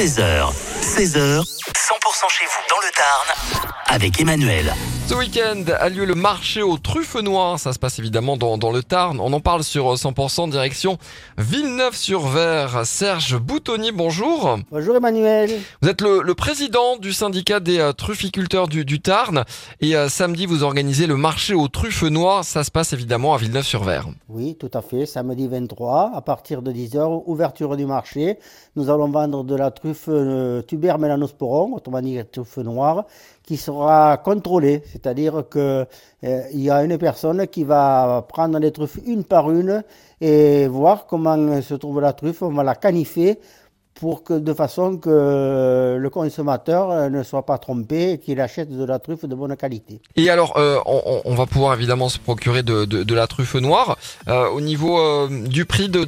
13h, 16h, 100% chez vous dans le Tarn avec Emmanuel. Ce week-end a lieu le marché aux truffes noires. Ça se passe évidemment dans, dans le Tarn. On en parle sur 100% direction Villeneuve-sur-Ver. Serge Boutonnier, bonjour. Bonjour Emmanuel. Vous êtes le, le président du syndicat des euh, trufficulteurs du, du Tarn. Et euh, samedi, vous organisez le marché aux truffes noires. Ça se passe évidemment à Villeneuve-sur-Ver. Oui, tout à fait. Samedi 23, à partir de 10h, ouverture du marché. Nous allons vendre de la truffe euh, tuber mélanosporum, autrement dit truffe noire, qui sera contrôlée. C'est-à-dire que euh, il y a une personne qui va prendre les truffes une par une et voir comment se trouve la truffe. On va la canifer pour que de façon que le consommateur ne soit pas trompé et qu'il achète de la truffe de bonne qualité. Et alors, euh, on, va pouvoir évidemment se procurer de, la truffe noire. Euh, au niveau du prix, de,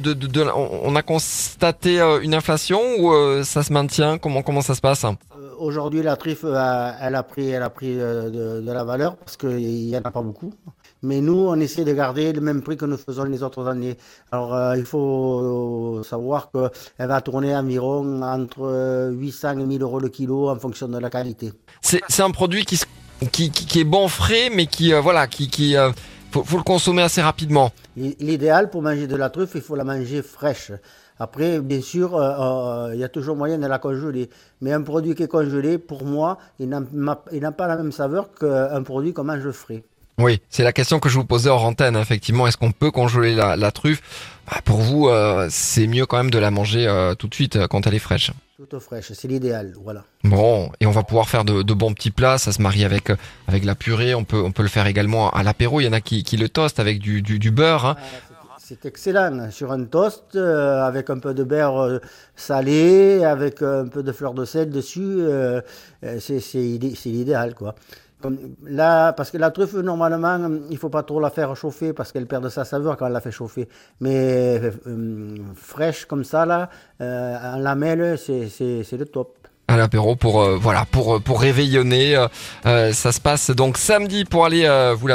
on a constaté une inflation ou ça se maintient? Comment, ça se passe? Aujourd'hui, la truffe, euh, elle a pris, elle a pris euh, de, la valeur parce qu'il n'y en a pas beaucoup. Mais nous, on essaie de garder le même prix que nous faisons les autres années. Alors, euh, il faut savoir qu'elle va tourner environ entre euh, 800 et 1000 euros le kilo en fonction de la qualité. C'est un produit qui, est bon frais, mais qui, voilà, qui, faut, faut le consommer assez rapidement. L'idéal pour manger de la truffe, il faut la manger fraîche. Après, bien sûr, euh, euh, il y a toujours moyen de la congeler. Mais un produit qui est congelé, pour moi, il n'a pas la même saveur qu'un produit qu'on mange frais. Oui, c'est la question que je vous posais hors antenne. Effectivement, est-ce qu'on peut congeler la, la truffe? Bah, Pour vous, euh, c'est mieux quand même de la manger euh, tout de suite quand elle est fraîche. Toute fraîche, c'est l'idéal, voilà. Bon, et on va pouvoir faire de, de bons petits plats. Ça se marie avec avec la purée. On peut on peut le faire également à l'apéro. Il y en a qui, qui le toastent avec du, du, du beurre. hein. C'est excellent. Sur un toast, euh, avec un peu de beurre euh, salé, avec euh, un peu de fleur de sel dessus, c'est c'est idé- c'est l'idéal, quoi. Là, parce que la truffe, normalement, il faut pas trop la faire chauffer parce qu'elle perd de sa saveur quand on la fait chauffer. Mais euh, fraîche comme ça, là, en lamelle, c'est le top. à l'apéro pour voilà pour pour réveillonner. ça se passe donc samedi pour aller vous la